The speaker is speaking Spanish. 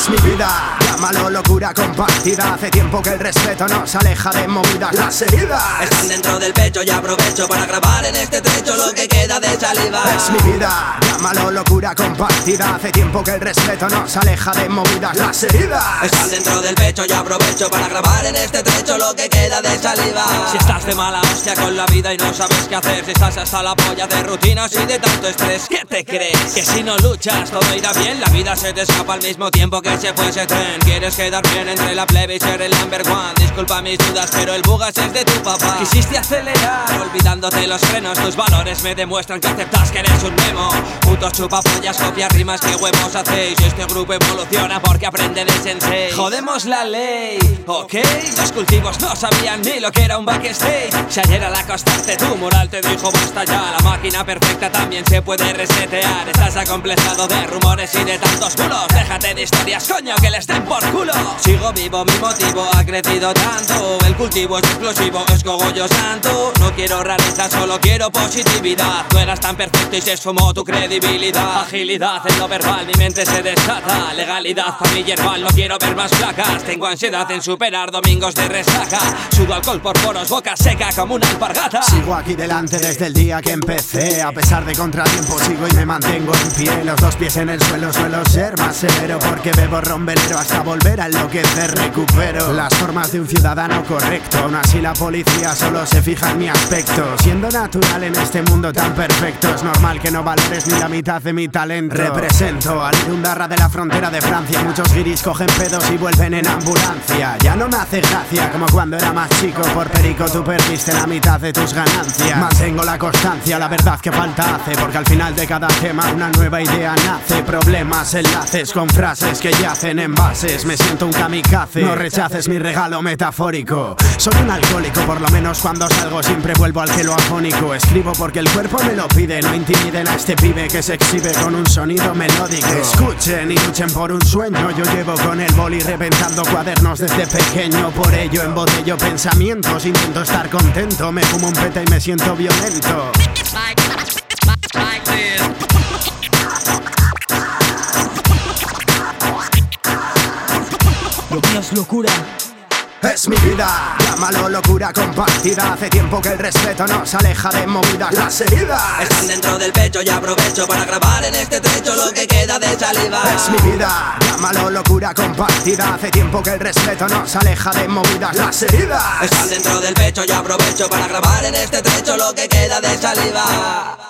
Es mi vida, llámalo locura compartida. Hace tiempo que el respeto nos aleja de movidas. Las heridas están dentro del pecho y aprovecho para grabar en este trecho lo que queda de saliva. Es mi vida, llámalo locura compartida. Hace tiempo que el respeto nos aleja de movidas. Las heridas están dentro del pecho y aprovecho para grabar en este trecho lo que queda de saliva. Si estás de mala hostia con la vida y no sabes qué hacer, si estás hasta la polla de rutinas y de tanto estrés, ¿qué te crees? Que si no luchas todo irá bien, la vida se te escapa al mismo tiempo que se fuese tren. Quieres quedar bien entre la plebe y ser el number one. Disculpa mis dudas, pero el bugas es de tu papá. Quisiste acelerar, olvidándote los frenos. Tus valores me demuestran que aceptas que eres un memo. Putos chupapollas, copia rimas, que huevos hacéis. Este grupo evoluciona porque aprende de sensei. Jodemos la ley, ok. Los cultivos no sabían ni lo que era un backstage. Si ayer al acostarte tu moral te dijo basta ya. La máquina perfecta también se puede resetear. Estás acomplejado de rumores y de tantos bulos. Déjate de historias, coño, que les den por Sigo vivo, mi motivo ha crecido tanto. El cultivo es explosivo, es cogollo santo. No quiero rareza, solo quiero positividad. Tú eras tan perfecto y se sumó tu credibilidad. Agilidad en lo verbal, mi mente se desata. Legalidad, familia herbal, no quiero ver más placas. Tengo ansiedad en superar domingos de resaca. Sudo alcohol por poros, boca seca como una alpargata. Sigo aquí delante desde el día que empecé. A pesar de contratiempos, sigo y me mantengo en pie. Los dos pies en el suelo, suelo ser más severo. Porque bebo rombelero hasta volver a enloquecer. Recupero las formas de un ciudadano correcto. Aún así, la policía solo se fija en mi aspecto. Siendo natural en este mundo tan perfecto, es normal que no valores ni la mitad de mi talento. Represento al Irundarra de la frontera de Francia. Muchos guiris cogen pedos y vuelven en ambulancia. Ya no me hace gracia como cuando era más chico. Por perico tú perdiste la mitad de tus ganancias. Mantengo la constancia, la verdad que falta hace. Porque al final de cada tema una nueva idea nace. Problemas, enlaces con frases que yacen en bases. Me siento un kamikaze. No rechaces mi regalo metafórico. Soy un alcohólico, por lo menos cuando salgo siempre vuelvo al cielo afónico. Escribo porque el cuerpo me lo pide. No intimiden a este pibe que se exhibe con un sonido melódico. Escuchen y luchen por un sueño. Yo llevo con el boli reventando cuadernos desde pequeño. Por ello embotello pensamientos. Intento estar contento. Me fumo un peta y me siento violento. Es locura. Es mi vida, llámalo locura compartida. Hace tiempo que el respeto nos aleja de movidas. Las heridas Están dentro del pecho y aprovecho para grabar en este trecho lo que queda de saliva. es mi vida, llámalo locura compartida. Hace tiempo que el respeto nos aleja de movidas. Las heridas Están dentro del pecho y aprovecho para grabar en este trecho lo que queda de saliva.